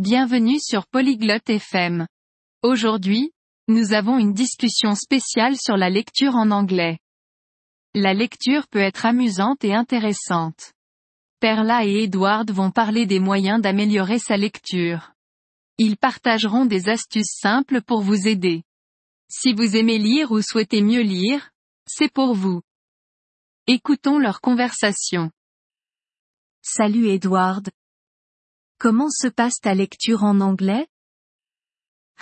Bienvenue sur Polyglotte FM. Aujourd'hui, nous avons une discussion spéciale sur la lecture en anglais. La lecture peut être amusante et intéressante. Perla et Edward vont parler des moyens d'améliorer sa lecture. Ils partageront des astuces simples pour vous aider. Si vous aimez lire ou souhaitez mieux lire, c'est pour vous. Écoutons leur conversation. Salut Edward. Comment se passe ta lecture en anglais?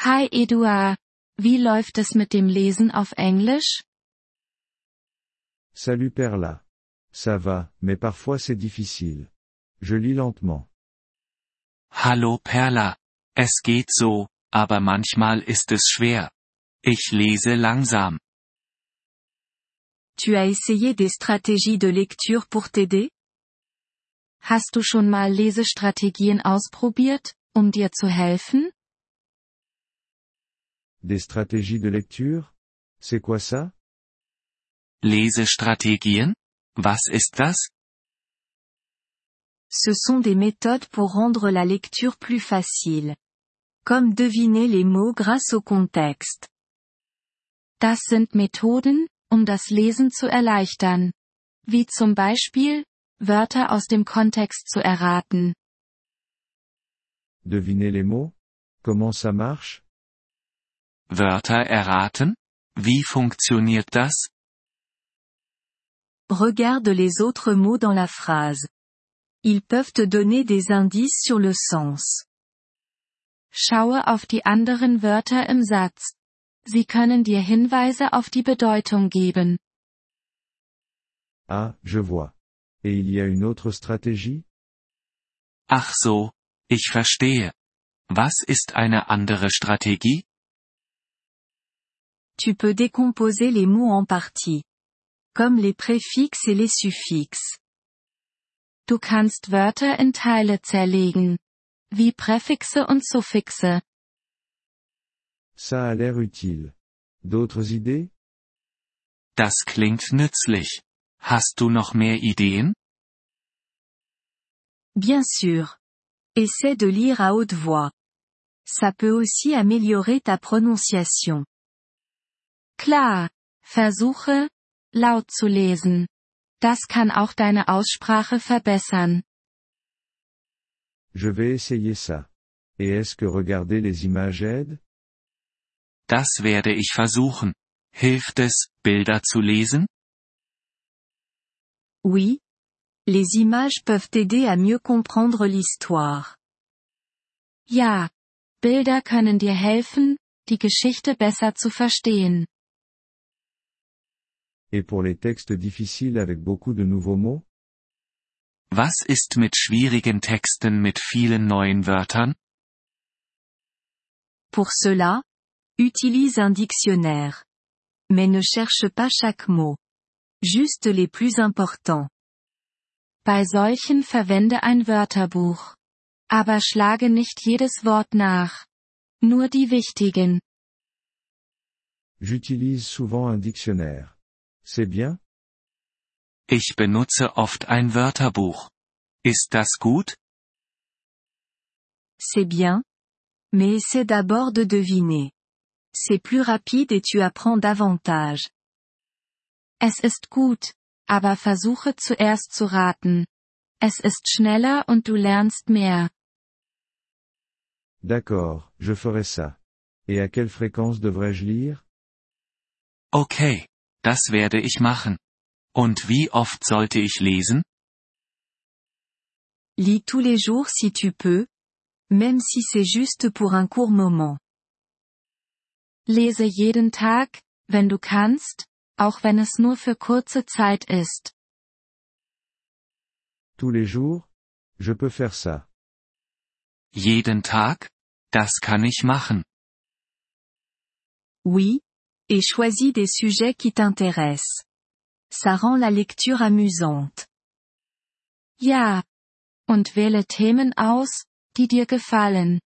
Hi Eduard. Wie läuft es mit dem Lesen auf Englisch? Salut Perla. Ça va, mais parfois c'est difficile. Je lis lentement. Hallo Perla. Es geht so, aber manchmal ist es schwer. Ich lese langsam. Tu as essayé des stratégies de lecture pour t'aider? Hast du schon mal Lesestrategien ausprobiert, um dir zu helfen? Des stratégies de lecture? C'est quoi ça? Lesestrategien? Was ist das? Ce sont des méthodes pour rendre la lecture plus facile. Comme deviner les mots grâce au contexte. Das sind Methoden, um das Lesen zu erleichtern. Wie zum Beispiel, Wörter aus dem Kontext zu erraten. Deviner les mots? Comment ça marche? Wörter erraten? Wie funktioniert das? Regarde les autres mots dans la phrase. Ils peuvent te donner des indices sur le sens. Schaue auf die anderen Wörter im Satz. Sie können dir Hinweise auf die Bedeutung geben. Ah, je vois. Et il y a une autre stratégie? Ach so, ich verstehe. Was ist eine andere Strategie? Tu peux décomposer les mots en parties. Comme les préfixes et les suffixes. Du kannst Wörter in Teile zerlegen. Wie Präfixe und Suffixe. Ça a l'air utile. D'autres idées? Das klingt nützlich. Hast du noch mehr Ideen? Bien sûr. Essaie de lire à haute voix. Ça peut aussi améliorer ta prononciation. Klar. Versuche, laut zu lesen. Das kann auch deine Aussprache verbessern. Je vais essayer ça. Et est-ce que regarder les images aide? Das werde ich versuchen. Hilft es, Bilder zu lesen? Oui. Les images peuvent t'aider à mieux comprendre l'histoire. Ja. Bilder können dir helfen, die Geschichte besser zu verstehen. Et pour les textes difficiles avec beaucoup de nouveaux mots? Was ist mit schwierigen Texten mit vielen neuen Wörtern? Pour cela, utilise un dictionnaire. Mais ne cherche pas chaque mot. Juste les plus importants. Bei solchen verwende ein Wörterbuch. Aber schlage nicht jedes Wort nach. Nur die wichtigen. J'utilise souvent un dictionnaire. C'est bien? Ich benutze oft ein Wörterbuch. Ist das gut? C'est bien. Mais essaie d'abord de deviner. C'est plus rapide et tu apprends davantage. Es ist gut. Aber versuche zuerst zu raten. Es ist schneller und du lernst mehr. D'accord, je ferai ça. Et à quelle fréquence devrais-je lire? Okay. Das werde ich machen. Und wie oft sollte ich lesen? Lis tous les jours si tu peux. Même si c'est juste pour un court moment. Lese jeden Tag, wenn du kannst, auch wenn es nur für kurze Zeit ist. Tous les jours? Je peux faire ça. Jeden Tag? Das kann ich machen. Oui. Et choisis des sujets qui t'intéressent. Ça rend la lecture amusante. Ja. Und wähle Themen aus, die dir gefallen.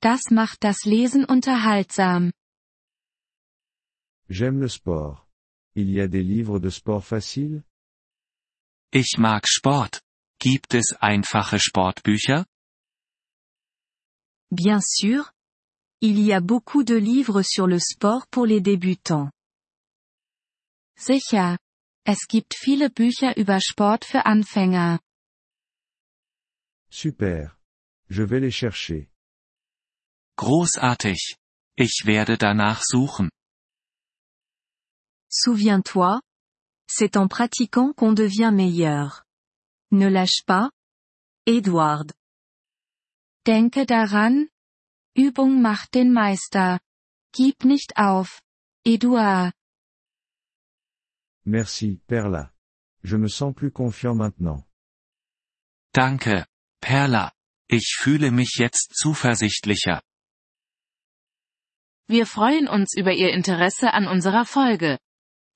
Das macht das Lesen unterhaltsam. J'aime le sport. Il y a des livres de sport faciles? Ich mag Sport. Gibt es einfache Sportbücher? Bien sûr. Il y a beaucoup de livres sur le sport pour les débutants. Sicher. Es gibt viele Bücher über Sport für Anfänger. Super. Je vais les chercher. Großartig. Ich werde danach suchen. Souviens-toi. C'est en pratiquant qu'on devient meilleur. Ne lâche pas. Edward. Denke daran. Übung macht den Meister. Gib nicht auf. Eduard. Merci, Perla. Je me sens plus confiant maintenant. Danke, Perla. Ich fühle mich jetzt zuversichtlicher. Wir freuen uns über Ihr Interesse an unserer Folge.